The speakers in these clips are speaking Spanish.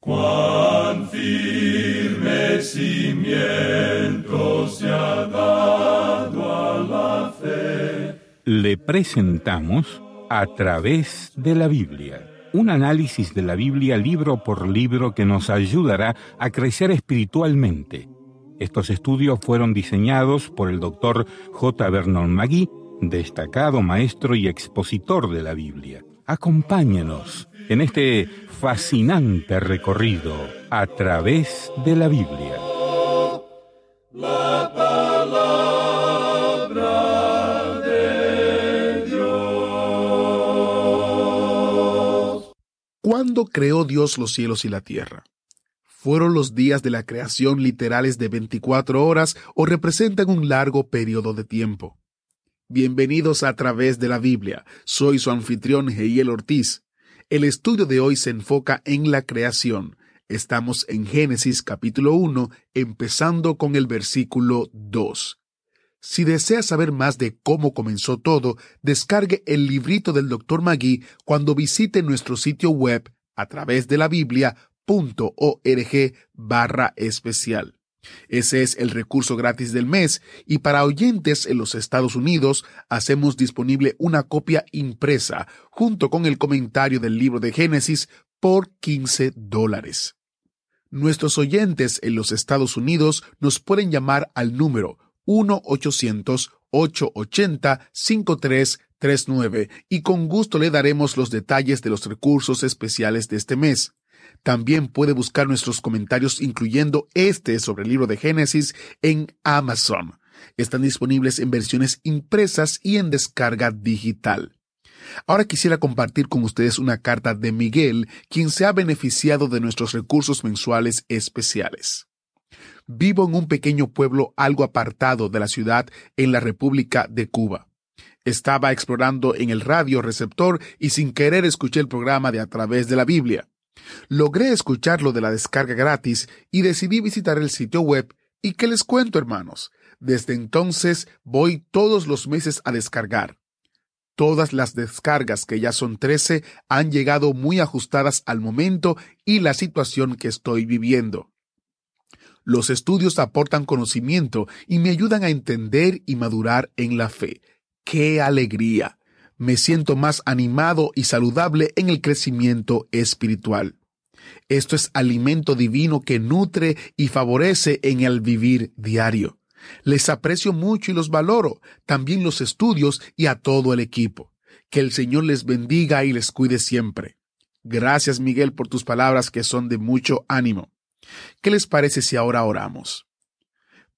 Cuán firme cimiento se ha dado a la fe. Le presentamos a través de la Biblia. Un análisis de la Biblia libro por libro que nos ayudará a crecer espiritualmente. Estos estudios fueron diseñados por el doctor J. Vernon Magui, destacado maestro y expositor de la Biblia. Acompáñenos en este fascinante recorrido a través de la Biblia. La palabra de Dios. ¿Cuándo creó Dios los cielos y la tierra? ¿Fueron los días de la creación literales de 24 horas o representan un largo periodo de tiempo? Bienvenidos a través de la Biblia. Soy su anfitrión Heiel Ortiz. El estudio de hoy se enfoca en la creación. Estamos en Génesis capítulo 1, empezando con el versículo 2. Si desea saber más de cómo comenzó todo, descargue el librito del Dr. Magui cuando visite nuestro sitio web a través de la Biblia.org barra especial. Ese es el recurso gratis del mes y para oyentes en los Estados Unidos hacemos disponible una copia impresa junto con el comentario del libro de Génesis por 15 dólares. Nuestros oyentes en los Estados Unidos nos pueden llamar al número 1-800-880-5339 y con gusto le daremos los detalles de los recursos especiales de este mes. También puede buscar nuestros comentarios, incluyendo este sobre el libro de Génesis, en Amazon. Están disponibles en versiones impresas y en descarga digital. Ahora quisiera compartir con ustedes una carta de Miguel, quien se ha beneficiado de nuestros recursos mensuales especiales. Vivo en un pequeño pueblo algo apartado de la ciudad en la República de Cuba. Estaba explorando en el radio receptor y sin querer escuché el programa de A través de la Biblia. Logré escucharlo de la descarga gratis y decidí visitar el sitio web y qué les cuento hermanos. Desde entonces voy todos los meses a descargar. Todas las descargas, que ya son 13, han llegado muy ajustadas al momento y la situación que estoy viviendo. Los estudios aportan conocimiento y me ayudan a entender y madurar en la fe. ¡Qué alegría! Me siento más animado y saludable en el crecimiento espiritual. Esto es alimento divino que nutre y favorece en el vivir diario. Les aprecio mucho y los valoro, también los estudios y a todo el equipo. Que el Señor les bendiga y les cuide siempre. Gracias Miguel por tus palabras que son de mucho ánimo. ¿Qué les parece si ahora oramos?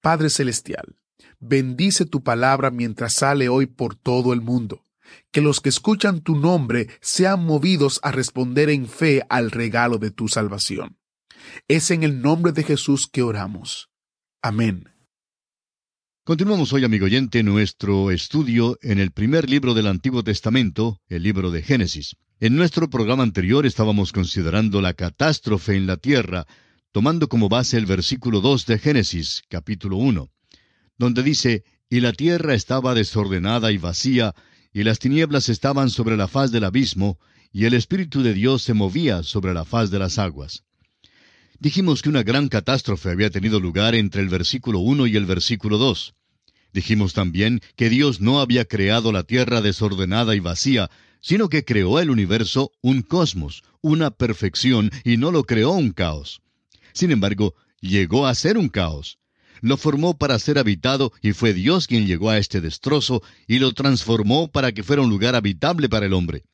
Padre Celestial, bendice tu palabra mientras sale hoy por todo el mundo que los que escuchan tu nombre sean movidos a responder en fe al regalo de tu salvación. Es en el nombre de Jesús que oramos. Amén. Continuamos hoy, amigo oyente, nuestro estudio en el primer libro del Antiguo Testamento, el libro de Génesis. En nuestro programa anterior estábamos considerando la catástrofe en la tierra, tomando como base el versículo 2 de Génesis, capítulo 1, donde dice, Y la tierra estaba desordenada y vacía, y las tinieblas estaban sobre la faz del abismo, y el Espíritu de Dios se movía sobre la faz de las aguas. Dijimos que una gran catástrofe había tenido lugar entre el versículo 1 y el versículo 2. Dijimos también que Dios no había creado la tierra desordenada y vacía, sino que creó el universo un cosmos, una perfección, y no lo creó un caos. Sin embargo, llegó a ser un caos lo formó para ser habitado y fue Dios quien llegó a este destrozo y lo transformó para que fuera un lugar habitable para el hombre.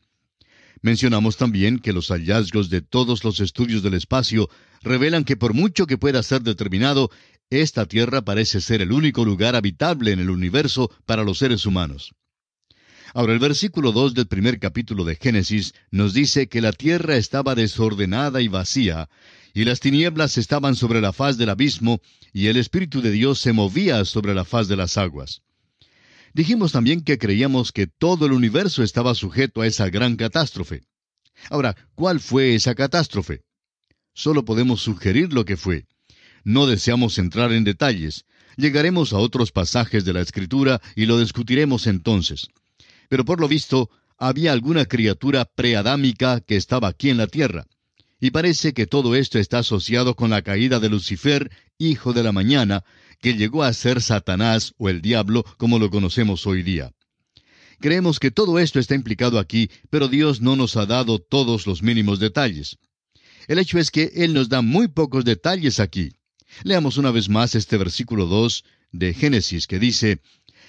Mencionamos también que los hallazgos de todos los estudios del espacio revelan que por mucho que pueda ser determinado, esta Tierra parece ser el único lugar habitable en el universo para los seres humanos. Ahora el versículo 2 del primer capítulo de Génesis nos dice que la tierra estaba desordenada y vacía, y las tinieblas estaban sobre la faz del abismo, y el Espíritu de Dios se movía sobre la faz de las aguas. Dijimos también que creíamos que todo el universo estaba sujeto a esa gran catástrofe. Ahora, ¿cuál fue esa catástrofe? Solo podemos sugerir lo que fue. No deseamos entrar en detalles. Llegaremos a otros pasajes de la Escritura y lo discutiremos entonces. Pero por lo visto, había alguna criatura preadámica que estaba aquí en la tierra. Y parece que todo esto está asociado con la caída de Lucifer, hijo de la mañana, que llegó a ser Satanás o el diablo como lo conocemos hoy día. Creemos que todo esto está implicado aquí, pero Dios no nos ha dado todos los mínimos detalles. El hecho es que Él nos da muy pocos detalles aquí. Leamos una vez más este versículo 2 de Génesis que dice,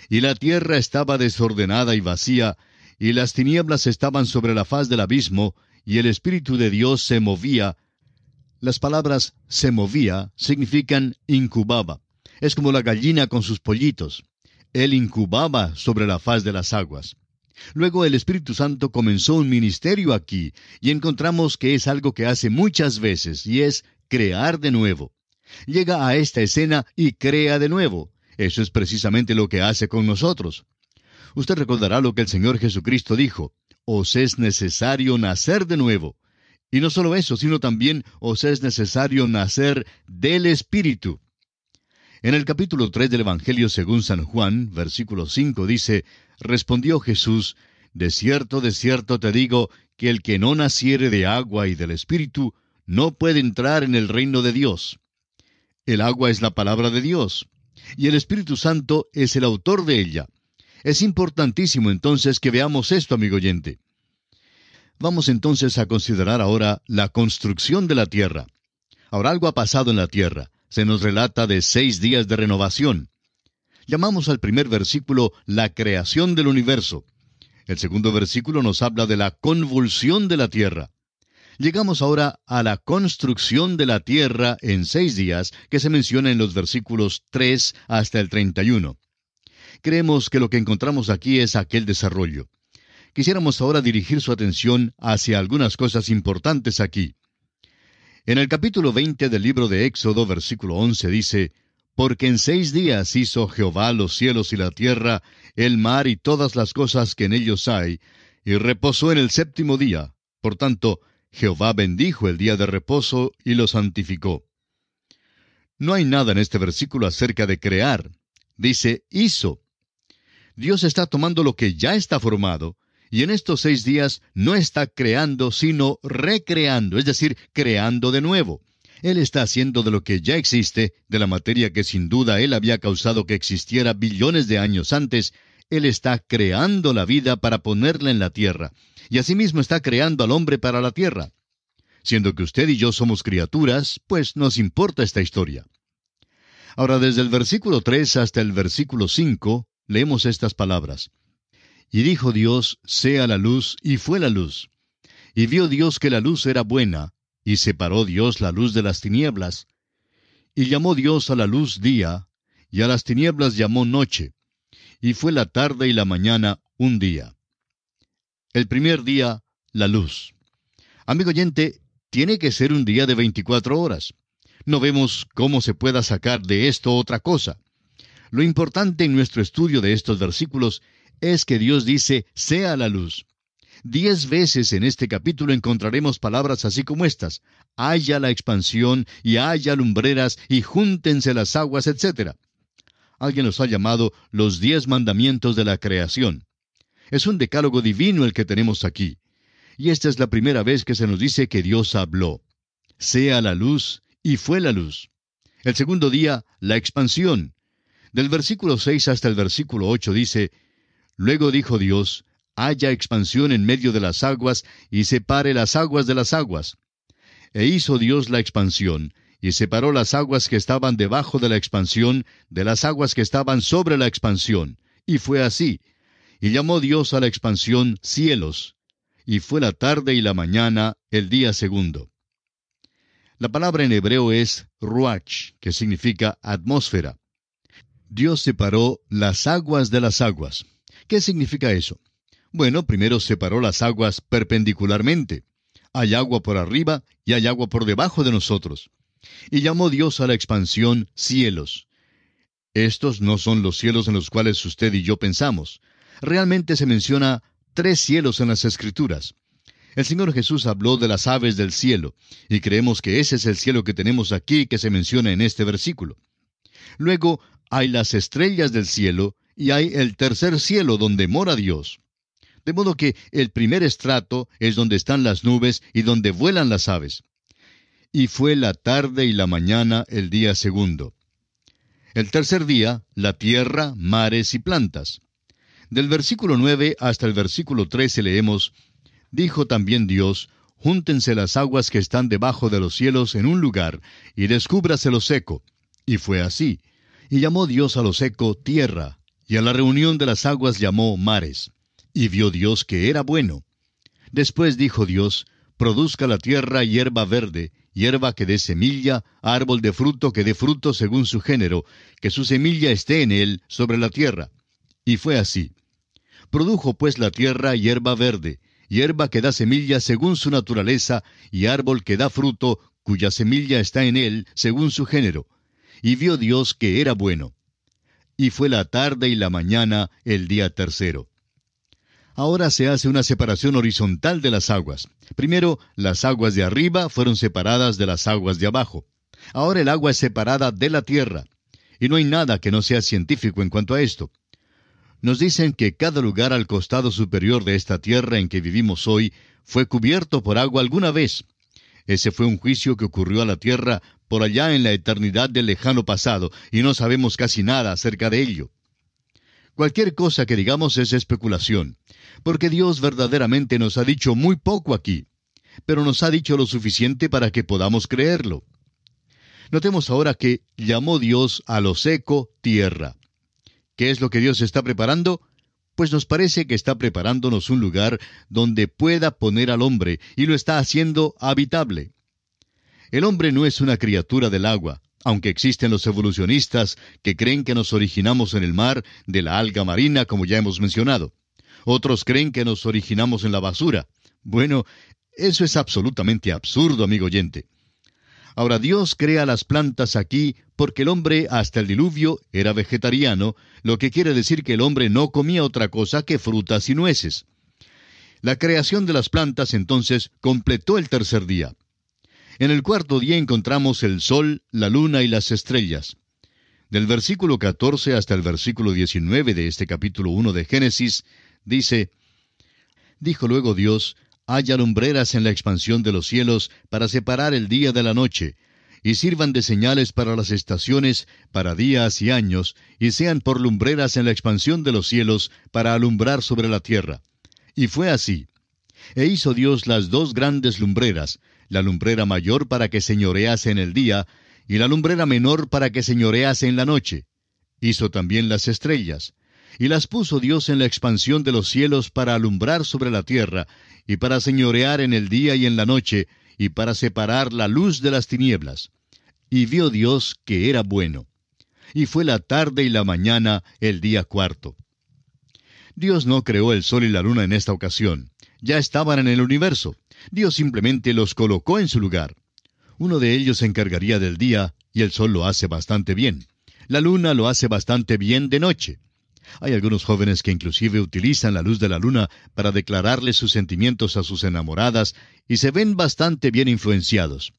Y la tierra estaba desordenada y vacía, y las tinieblas estaban sobre la faz del abismo, y el Espíritu de Dios se movía. Las palabras se movía significan incubaba. Es como la gallina con sus pollitos. Él incubaba sobre la faz de las aguas. Luego el Espíritu Santo comenzó un ministerio aquí, y encontramos que es algo que hace muchas veces, y es crear de nuevo. Llega a esta escena y crea de nuevo. Eso es precisamente lo que hace con nosotros. Usted recordará lo que el Señor Jesucristo dijo, os es necesario nacer de nuevo. Y no solo eso, sino también os es necesario nacer del Espíritu. En el capítulo 3 del Evangelio según San Juan, versículo 5 dice, Respondió Jesús, De cierto, de cierto te digo, que el que no naciere de agua y del Espíritu, no puede entrar en el reino de Dios. El agua es la palabra de Dios, y el Espíritu Santo es el autor de ella. Es importantísimo entonces que veamos esto, amigo oyente. Vamos entonces a considerar ahora la construcción de la tierra. Ahora algo ha pasado en la tierra se nos relata de seis días de renovación. Llamamos al primer versículo la creación del universo. El segundo versículo nos habla de la convulsión de la tierra. Llegamos ahora a la construcción de la tierra en seis días que se menciona en los versículos 3 hasta el 31. Creemos que lo que encontramos aquí es aquel desarrollo. Quisiéramos ahora dirigir su atención hacia algunas cosas importantes aquí. En el capítulo 20 del libro de Éxodo, versículo 11 dice, Porque en seis días hizo Jehová los cielos y la tierra, el mar y todas las cosas que en ellos hay, y reposó en el séptimo día. Por tanto, Jehová bendijo el día de reposo y lo santificó. No hay nada en este versículo acerca de crear. Dice hizo. Dios está tomando lo que ya está formado y en estos seis días no está creando, sino recreando, es decir, creando de nuevo. Él está haciendo de lo que ya existe, de la materia que sin duda Él había causado que existiera billones de años antes, Él está creando la vida para ponerla en la tierra, y asimismo está creando al hombre para la tierra. Siendo que usted y yo somos criaturas, pues nos importa esta historia. Ahora, desde el versículo 3 hasta el versículo 5, leemos estas palabras. Y dijo Dios, sea la luz, y fue la luz. Y vio Dios que la luz era buena, y separó Dios la luz de las tinieblas. Y llamó Dios a la luz día, y a las tinieblas llamó noche. Y fue la tarde y la mañana un día. El primer día, la luz. Amigo oyente, tiene que ser un día de veinticuatro horas. No vemos cómo se pueda sacar de esto otra cosa. Lo importante en nuestro estudio de estos versículos es que Dios dice, sea la luz. Diez veces en este capítulo encontraremos palabras así como estas. Haya la expansión y haya lumbreras y júntense las aguas, etc. Alguien los ha llamado los diez mandamientos de la creación. Es un decálogo divino el que tenemos aquí. Y esta es la primera vez que se nos dice que Dios habló. Sea la luz y fue la luz. El segundo día, la expansión. Del versículo 6 hasta el versículo 8 dice, Luego dijo Dios, haya expansión en medio de las aguas, y separe las aguas de las aguas. E hizo Dios la expansión, y separó las aguas que estaban debajo de la expansión de las aguas que estaban sobre la expansión. Y fue así. Y llamó Dios a la expansión cielos. Y fue la tarde y la mañana el día segundo. La palabra en hebreo es ruach, que significa atmósfera. Dios separó las aguas de las aguas. ¿Qué significa eso? Bueno, primero separó las aguas perpendicularmente. Hay agua por arriba y hay agua por debajo de nosotros. Y llamó Dios a la expansión cielos. Estos no son los cielos en los cuales usted y yo pensamos. Realmente se menciona tres cielos en las Escrituras. El Señor Jesús habló de las aves del cielo, y creemos que ese es el cielo que tenemos aquí que se menciona en este versículo. Luego hay las estrellas del cielo, y hay el tercer cielo donde mora Dios. De modo que el primer estrato es donde están las nubes y donde vuelan las aves. Y fue la tarde y la mañana el día segundo. El tercer día, la tierra, mares y plantas. Del versículo 9 hasta el versículo 13 leemos, Dijo también Dios, Júntense las aguas que están debajo de los cielos en un lugar, y descúbrase lo seco. Y fue así. Y llamó Dios a lo seco tierra, y a la reunión de las aguas llamó mares. Y vio Dios que era bueno. Después dijo Dios, Produzca la tierra hierba verde, hierba que dé semilla, árbol de fruto que dé fruto según su género, que su semilla esté en él sobre la tierra. Y fue así. Produjo pues la tierra hierba verde, hierba que da semilla según su naturaleza, y árbol que da fruto, cuya semilla está en él según su género. Y vio Dios que era bueno. Y fue la tarde y la mañana el día tercero. Ahora se hace una separación horizontal de las aguas. Primero, las aguas de arriba fueron separadas de las aguas de abajo. Ahora el agua es separada de la tierra. Y no hay nada que no sea científico en cuanto a esto. Nos dicen que cada lugar al costado superior de esta tierra en que vivimos hoy fue cubierto por agua alguna vez. Ese fue un juicio que ocurrió a la tierra por allá en la eternidad del lejano pasado, y no sabemos casi nada acerca de ello. Cualquier cosa que digamos es especulación, porque Dios verdaderamente nos ha dicho muy poco aquí, pero nos ha dicho lo suficiente para que podamos creerlo. Notemos ahora que llamó Dios a lo seco tierra. ¿Qué es lo que Dios está preparando? Pues nos parece que está preparándonos un lugar donde pueda poner al hombre y lo está haciendo habitable. El hombre no es una criatura del agua, aunque existen los evolucionistas que creen que nos originamos en el mar de la alga marina, como ya hemos mencionado. Otros creen que nos originamos en la basura. Bueno, eso es absolutamente absurdo, amigo oyente. Ahora Dios crea las plantas aquí porque el hombre hasta el diluvio era vegetariano, lo que quiere decir que el hombre no comía otra cosa que frutas y nueces. La creación de las plantas entonces completó el tercer día. En el cuarto día encontramos el sol, la luna y las estrellas. Del versículo 14 hasta el versículo 19 de este capítulo 1 de Génesis, dice, Dijo luego Dios, haya lumbreras en la expansión de los cielos para separar el día de la noche, y sirvan de señales para las estaciones, para días y años, y sean por lumbreras en la expansión de los cielos para alumbrar sobre la tierra. Y fue así. E hizo Dios las dos grandes lumbreras, la lumbrera mayor para que señorease en el día, y la lumbrera menor para que señorease en la noche. Hizo también las estrellas, y las puso Dios en la expansión de los cielos para alumbrar sobre la tierra, y para señorear en el día y en la noche, y para separar la luz de las tinieblas. Y vio Dios que era bueno. Y fue la tarde y la mañana el día cuarto. Dios no creó el sol y la luna en esta ocasión. Ya estaban en el universo. Dios simplemente los colocó en su lugar. Uno de ellos se encargaría del día, y el sol lo hace bastante bien. La luna lo hace bastante bien de noche. Hay algunos jóvenes que inclusive utilizan la luz de la luna para declararle sus sentimientos a sus enamoradas y se ven bastante bien influenciados.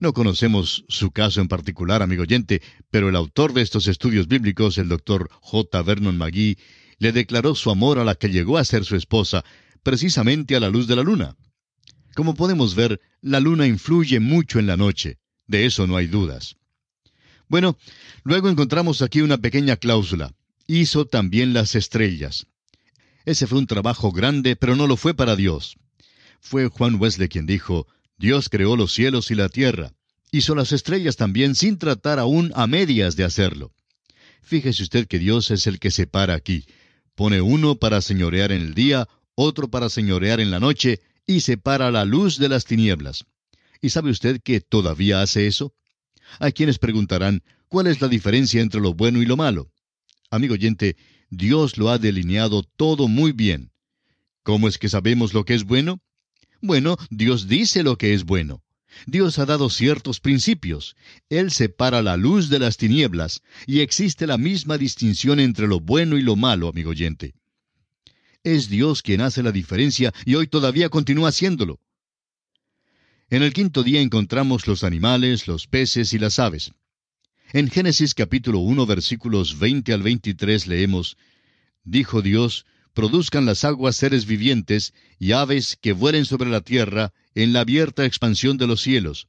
No conocemos su caso en particular, amigo oyente, pero el autor de estos estudios bíblicos, el doctor J. Vernon McGee, le declaró su amor a la que llegó a ser su esposa, precisamente a la luz de la luna. Como podemos ver, la luna influye mucho en la noche, de eso no hay dudas. Bueno, luego encontramos aquí una pequeña cláusula. Hizo también las estrellas. Ese fue un trabajo grande, pero no lo fue para Dios. Fue Juan Wesley quien dijo, Dios creó los cielos y la tierra. Hizo las estrellas también sin tratar aún a medias de hacerlo. Fíjese usted que Dios es el que separa aquí. Pone uno para señorear en el día, otro para señorear en la noche, y separa la luz de las tinieblas. ¿Y sabe usted que todavía hace eso? Hay quienes preguntarán, ¿cuál es la diferencia entre lo bueno y lo malo? Amigo oyente, Dios lo ha delineado todo muy bien. ¿Cómo es que sabemos lo que es bueno? Bueno, Dios dice lo que es bueno. Dios ha dado ciertos principios. Él separa la luz de las tinieblas, y existe la misma distinción entre lo bueno y lo malo, amigo oyente. Es Dios quien hace la diferencia y hoy todavía continúa haciéndolo. En el quinto día encontramos los animales, los peces y las aves. En Génesis capítulo 1 versículos 20 al 23 leemos, Dijo Dios, produzcan las aguas seres vivientes y aves que vuelen sobre la tierra en la abierta expansión de los cielos.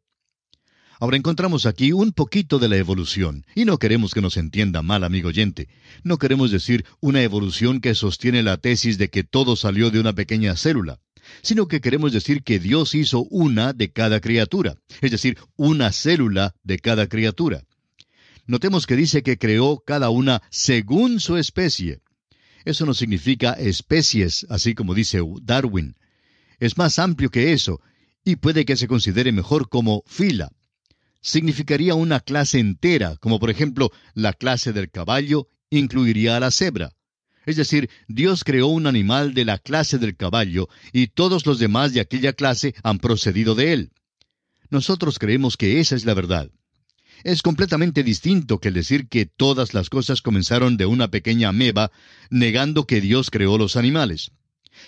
Ahora encontramos aquí un poquito de la evolución, y no queremos que nos entienda mal, amigo oyente. No queremos decir una evolución que sostiene la tesis de que todo salió de una pequeña célula, sino que queremos decir que Dios hizo una de cada criatura, es decir, una célula de cada criatura. Notemos que dice que creó cada una según su especie. Eso no significa especies, así como dice Darwin. Es más amplio que eso, y puede que se considere mejor como fila significaría una clase entera, como por ejemplo la clase del caballo incluiría a la cebra. Es decir, Dios creó un animal de la clase del caballo y todos los demás de aquella clase han procedido de él. Nosotros creemos que esa es la verdad. Es completamente distinto que decir que todas las cosas comenzaron de una pequeña ameba, negando que Dios creó los animales.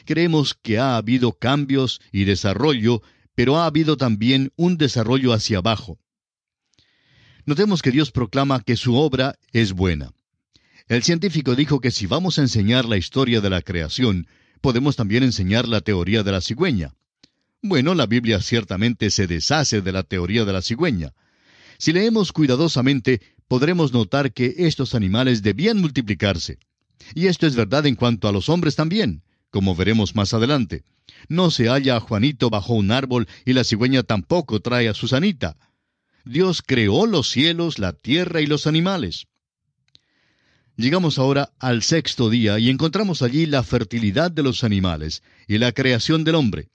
Creemos que ha habido cambios y desarrollo, pero ha habido también un desarrollo hacia abajo. Notemos que Dios proclama que su obra es buena. El científico dijo que si vamos a enseñar la historia de la creación, podemos también enseñar la teoría de la cigüeña. Bueno, la Biblia ciertamente se deshace de la teoría de la cigüeña. Si leemos cuidadosamente, podremos notar que estos animales debían multiplicarse. Y esto es verdad en cuanto a los hombres también, como veremos más adelante. No se halla a Juanito bajo un árbol y la cigüeña tampoco trae a Susanita. Dios creó los cielos, la tierra y los animales. Llegamos ahora al sexto día y encontramos allí la fertilidad de los animales y la creación del hombre.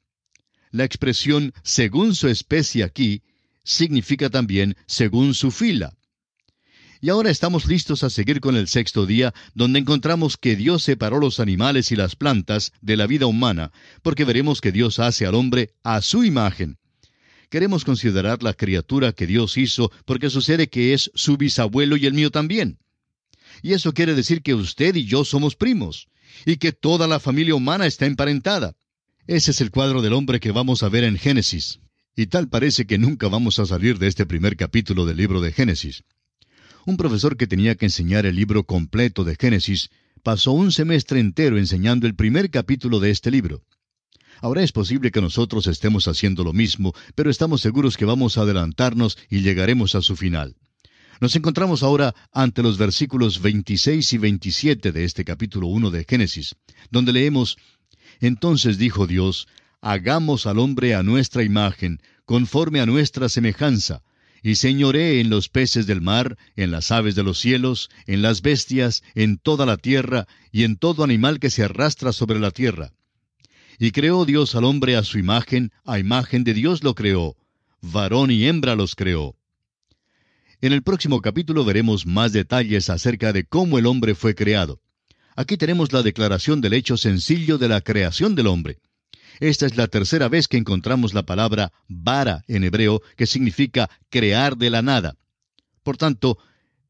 La expresión según su especie aquí significa también según su fila. Y ahora estamos listos a seguir con el sexto día, donde encontramos que Dios separó los animales y las plantas de la vida humana, porque veremos que Dios hace al hombre a su imagen queremos considerar la criatura que Dios hizo porque sucede que es su bisabuelo y el mío también. Y eso quiere decir que usted y yo somos primos, y que toda la familia humana está emparentada. Ese es el cuadro del hombre que vamos a ver en Génesis. Y tal parece que nunca vamos a salir de este primer capítulo del libro de Génesis. Un profesor que tenía que enseñar el libro completo de Génesis pasó un semestre entero enseñando el primer capítulo de este libro. Ahora es posible que nosotros estemos haciendo lo mismo, pero estamos seguros que vamos a adelantarnos y llegaremos a su final. Nos encontramos ahora ante los versículos 26 y 27 de este capítulo 1 de Génesis, donde leemos, Entonces dijo Dios, Hagamos al hombre a nuestra imagen, conforme a nuestra semejanza, y señoree en los peces del mar, en las aves de los cielos, en las bestias, en toda la tierra, y en todo animal que se arrastra sobre la tierra. Y creó Dios al hombre a su imagen, a imagen de Dios lo creó, varón y hembra los creó. En el próximo capítulo veremos más detalles acerca de cómo el hombre fue creado. Aquí tenemos la declaración del hecho sencillo de la creación del hombre. Esta es la tercera vez que encontramos la palabra vara en hebreo, que significa crear de la nada. Por tanto,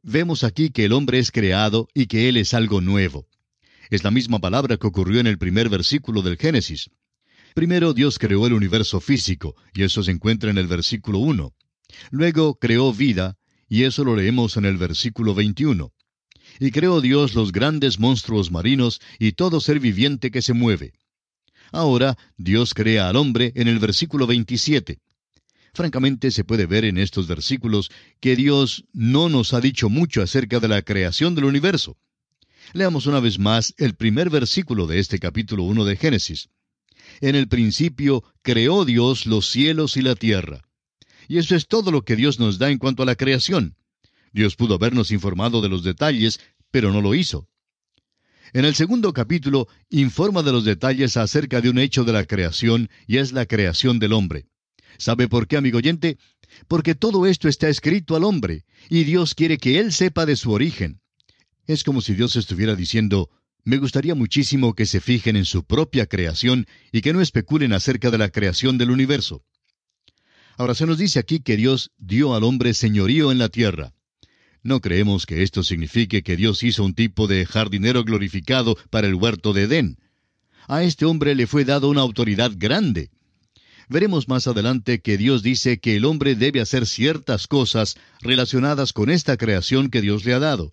vemos aquí que el hombre es creado y que él es algo nuevo. Es la misma palabra que ocurrió en el primer versículo del Génesis. Primero Dios creó el universo físico, y eso se encuentra en el versículo 1. Luego creó vida, y eso lo leemos en el versículo 21. Y creó Dios los grandes monstruos marinos y todo ser viviente que se mueve. Ahora Dios crea al hombre en el versículo 27. Francamente se puede ver en estos versículos que Dios no nos ha dicho mucho acerca de la creación del universo. Leamos una vez más el primer versículo de este capítulo 1 de Génesis. En el principio creó Dios los cielos y la tierra. Y eso es todo lo que Dios nos da en cuanto a la creación. Dios pudo habernos informado de los detalles, pero no lo hizo. En el segundo capítulo informa de los detalles acerca de un hecho de la creación y es la creación del hombre. ¿Sabe por qué, amigo oyente? Porque todo esto está escrito al hombre, y Dios quiere que él sepa de su origen. Es como si Dios estuviera diciendo, me gustaría muchísimo que se fijen en su propia creación y que no especulen acerca de la creación del universo. Ahora se nos dice aquí que Dios dio al hombre señorío en la tierra. No creemos que esto signifique que Dios hizo un tipo de jardinero glorificado para el huerto de Edén. A este hombre le fue dada una autoridad grande. Veremos más adelante que Dios dice que el hombre debe hacer ciertas cosas relacionadas con esta creación que Dios le ha dado.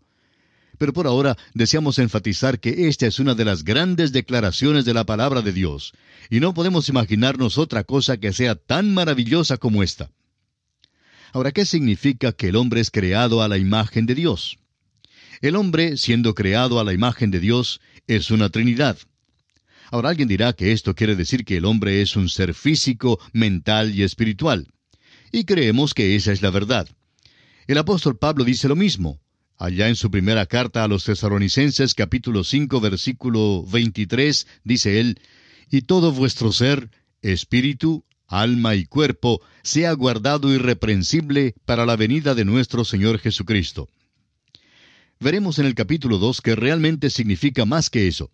Pero por ahora deseamos enfatizar que esta es una de las grandes declaraciones de la palabra de Dios, y no podemos imaginarnos otra cosa que sea tan maravillosa como esta. Ahora, ¿qué significa que el hombre es creado a la imagen de Dios? El hombre, siendo creado a la imagen de Dios, es una Trinidad. Ahora alguien dirá que esto quiere decir que el hombre es un ser físico, mental y espiritual. Y creemos que esa es la verdad. El apóstol Pablo dice lo mismo. Allá en su primera carta a los tesaronicenses capítulo 5 versículo 23 dice él, Y todo vuestro ser, espíritu, alma y cuerpo, sea guardado irreprensible para la venida de nuestro Señor Jesucristo. Veremos en el capítulo 2 que realmente significa más que eso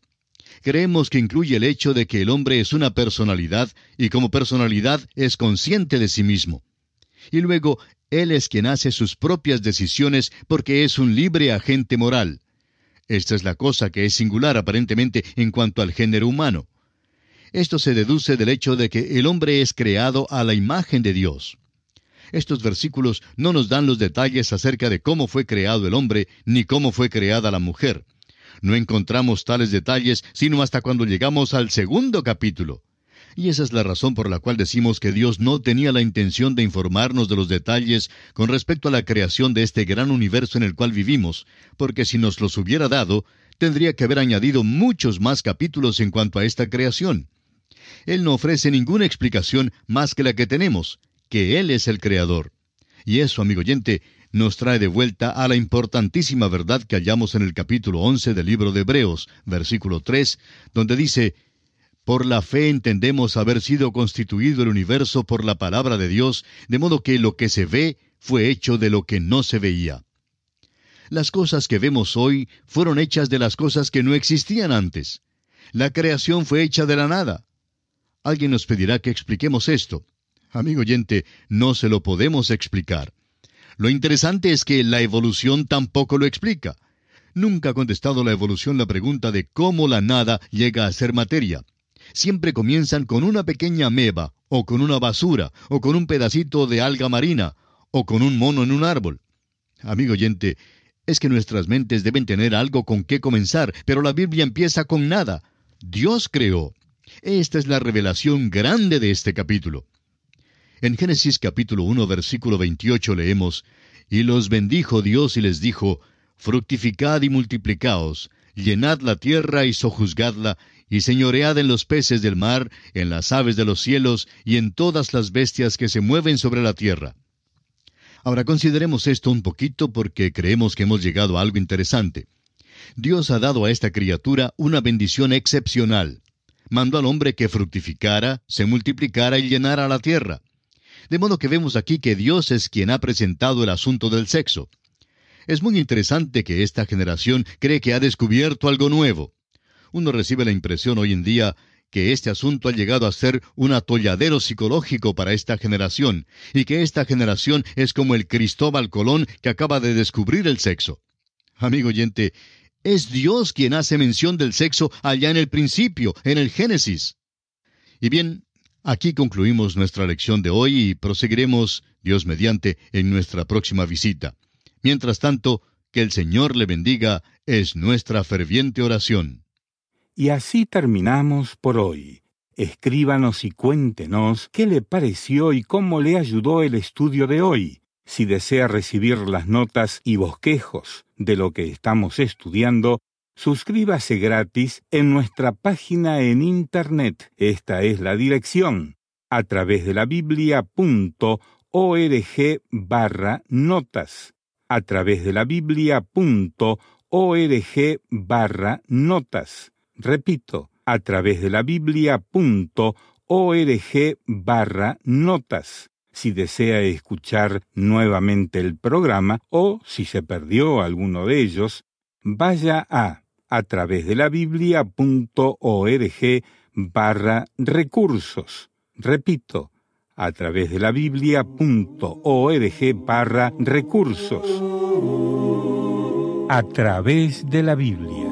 creemos que incluye el hecho de que el hombre es una personalidad y como personalidad es consciente de sí mismo. Y luego, él es quien hace sus propias decisiones porque es un libre agente moral. Esta es la cosa que es singular aparentemente en cuanto al género humano. Esto se deduce del hecho de que el hombre es creado a la imagen de Dios. Estos versículos no nos dan los detalles acerca de cómo fue creado el hombre ni cómo fue creada la mujer. No encontramos tales detalles sino hasta cuando llegamos al segundo capítulo. Y esa es la razón por la cual decimos que Dios no tenía la intención de informarnos de los detalles con respecto a la creación de este gran universo en el cual vivimos, porque si nos los hubiera dado, tendría que haber añadido muchos más capítulos en cuanto a esta creación. Él no ofrece ninguna explicación más que la que tenemos, que Él es el Creador. Y eso, amigo oyente, nos trae de vuelta a la importantísima verdad que hallamos en el capítulo 11 del libro de Hebreos, versículo 3, donde dice, Por la fe entendemos haber sido constituido el universo por la palabra de Dios, de modo que lo que se ve fue hecho de lo que no se veía. Las cosas que vemos hoy fueron hechas de las cosas que no existían antes. La creación fue hecha de la nada. Alguien nos pedirá que expliquemos esto. Amigo oyente, no se lo podemos explicar. Lo interesante es que la evolución tampoco lo explica. Nunca ha contestado la evolución la pregunta de cómo la nada llega a ser materia. Siempre comienzan con una pequeña ameba, o con una basura, o con un pedacito de alga marina, o con un mono en un árbol. Amigo oyente, es que nuestras mentes deben tener algo con qué comenzar, pero la Biblia empieza con nada. Dios creó. Esta es la revelación grande de este capítulo. En Génesis capítulo 1 versículo 28 leemos, Y los bendijo Dios y les dijo, Fructificad y multiplicaos, llenad la tierra y sojuzgadla, y señoread en los peces del mar, en las aves de los cielos, y en todas las bestias que se mueven sobre la tierra. Ahora consideremos esto un poquito porque creemos que hemos llegado a algo interesante. Dios ha dado a esta criatura una bendición excepcional. Mandó al hombre que fructificara, se multiplicara y llenara la tierra. De modo que vemos aquí que Dios es quien ha presentado el asunto del sexo. Es muy interesante que esta generación cree que ha descubierto algo nuevo. Uno recibe la impresión hoy en día que este asunto ha llegado a ser un atolladero psicológico para esta generación, y que esta generación es como el Cristóbal Colón que acaba de descubrir el sexo. Amigo oyente, es Dios quien hace mención del sexo allá en el principio, en el Génesis. Y bien, Aquí concluimos nuestra lección de hoy y proseguiremos, Dios mediante, en nuestra próxima visita. Mientras tanto, que el Señor le bendiga es nuestra ferviente oración. Y así terminamos por hoy. Escríbanos y cuéntenos qué le pareció y cómo le ayudó el estudio de hoy. Si desea recibir las notas y bosquejos de lo que estamos estudiando, Suscríbase gratis en nuestra página en Internet. Esta es la dirección a través de la biblia.org barra notas. A través de la biblia.org barra notas. Repito, a través de la biblia.org barra notas. Si desea escuchar nuevamente el programa o si se perdió alguno de ellos, vaya a a través de la biblia.org barra recursos. Repito, a través de la biblia.org barra recursos. a través de la Biblia.